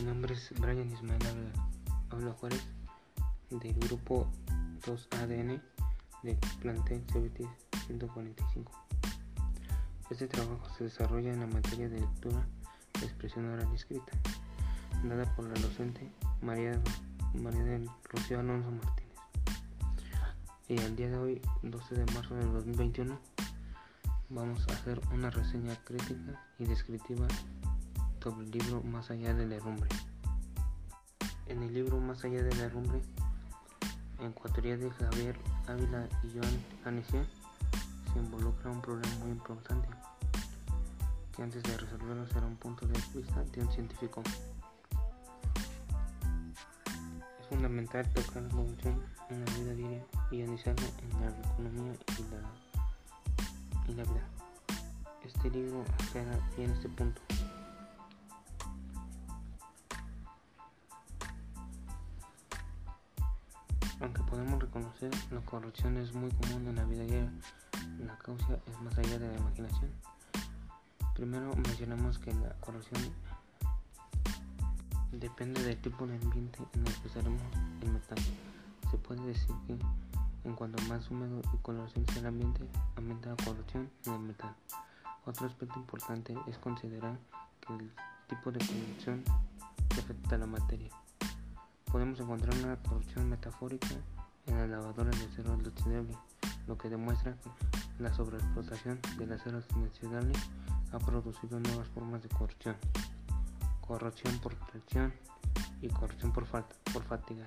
nombre es Brian Ismael Habla Juárez del grupo 2ADN del plantel CBT 145. Este trabajo se desarrolla en la materia de lectura, expresión oral y escrita, dada por la docente María, María del Rocío Alonso Martínez. Y al día de hoy, 12 de marzo del 2021, vamos a hacer una reseña crítica y descriptiva sobre el libro Más allá de la herrumbre. En el libro Más allá de la herrumbre, en coautoría de Javier Ávila y Joan Anesia, se involucra un problema muy importante, que antes de resolverlo será un punto de vista de un científico. Es fundamental tocar la evolución en la vida diaria y analizarla en la economía y la y la vida. Este libro aclara bien este punto. Aunque podemos reconocer, la corrupción es muy común en la vida diaria, la causa es más allá de la imaginación. Primero mencionamos que la corrupción depende del tipo de ambiente en el que usaremos el metal. Se puede decir que en cuanto más húmedo y coloración sea el ambiente, aumenta la corrupción en el metal. Otro aspecto importante es considerar que el tipo de corrupción afecta a la materia. Podemos encontrar una corrupción metafórica en las lavadoras de acero inoxidable, lo que demuestra que la sobreexplotación del acero inoxidable ha producido nuevas formas de corrupción. Corrupción por presión y corrupción por, falta, por fatiga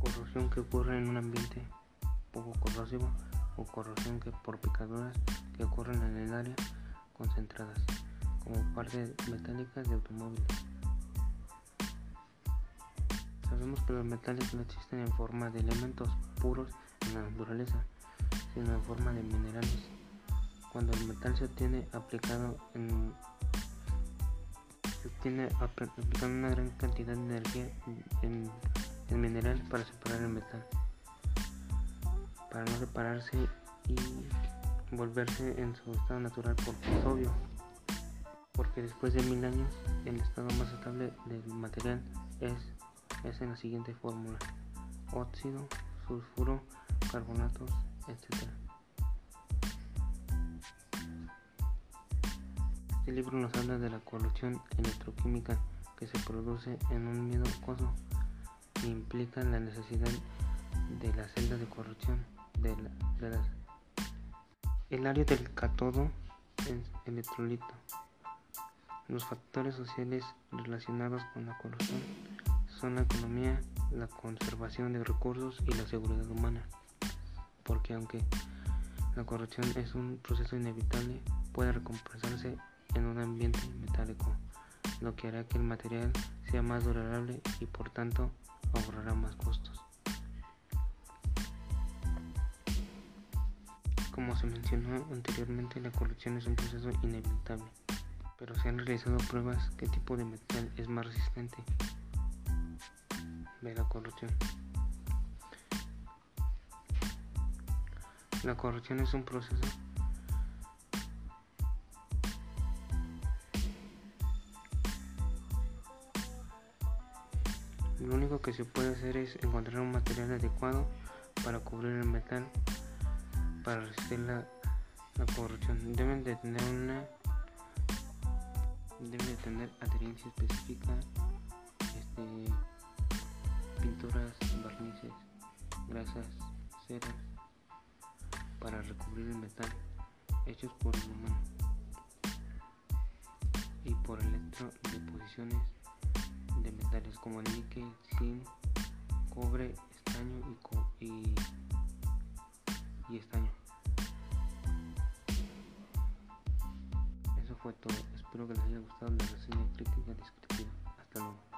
corrosión que ocurre en un ambiente poco corrosivo o corrosión que por picaduras que ocurren en el área concentradas como partes metálicas de automóviles. Sabemos que los metales no existen en forma de elementos puros en la naturaleza, sino en forma de minerales. Cuando el metal se obtiene aplicado en se obtiene aplicando una gran cantidad de energía en el mineral para separar el metal, para no separarse y volverse en su estado natural porque es obvio, porque después de mil años el estado más estable del material es, es en la siguiente fórmula, óxido, sulfuro, carbonatos, etc. Este libro nos habla de la corrupción electroquímica que se produce en un miedo coso implican la necesidad de la celda de corrupción de, el área del cátodo es electrolito. Los factores sociales relacionados con la corrupción son la economía, la conservación de recursos y la seguridad humana. Porque aunque la corrupción es un proceso inevitable, puede recompensarse en un ambiente metálico, lo que hará que el material sea más durable y por tanto ahorrará más costos. Como se mencionó anteriormente, la corrupción es un proceso inevitable, pero se han realizado pruebas qué tipo de metal es más resistente de la corrupción. La corrupción es un proceso Lo único que se puede hacer es encontrar un material adecuado para cubrir el metal para resistir la, corrupción. Deben de tener una deben de tener adherencia específica, grasas, ceras para recubrir el metal hechos por el humano y por electrodeposiciones de metales como el níquel, zinc, cobre, estaño y, y, y estaño. Eso fue todo. Espero que les haya gustado la reseña crítica descriptiva. Hasta luego.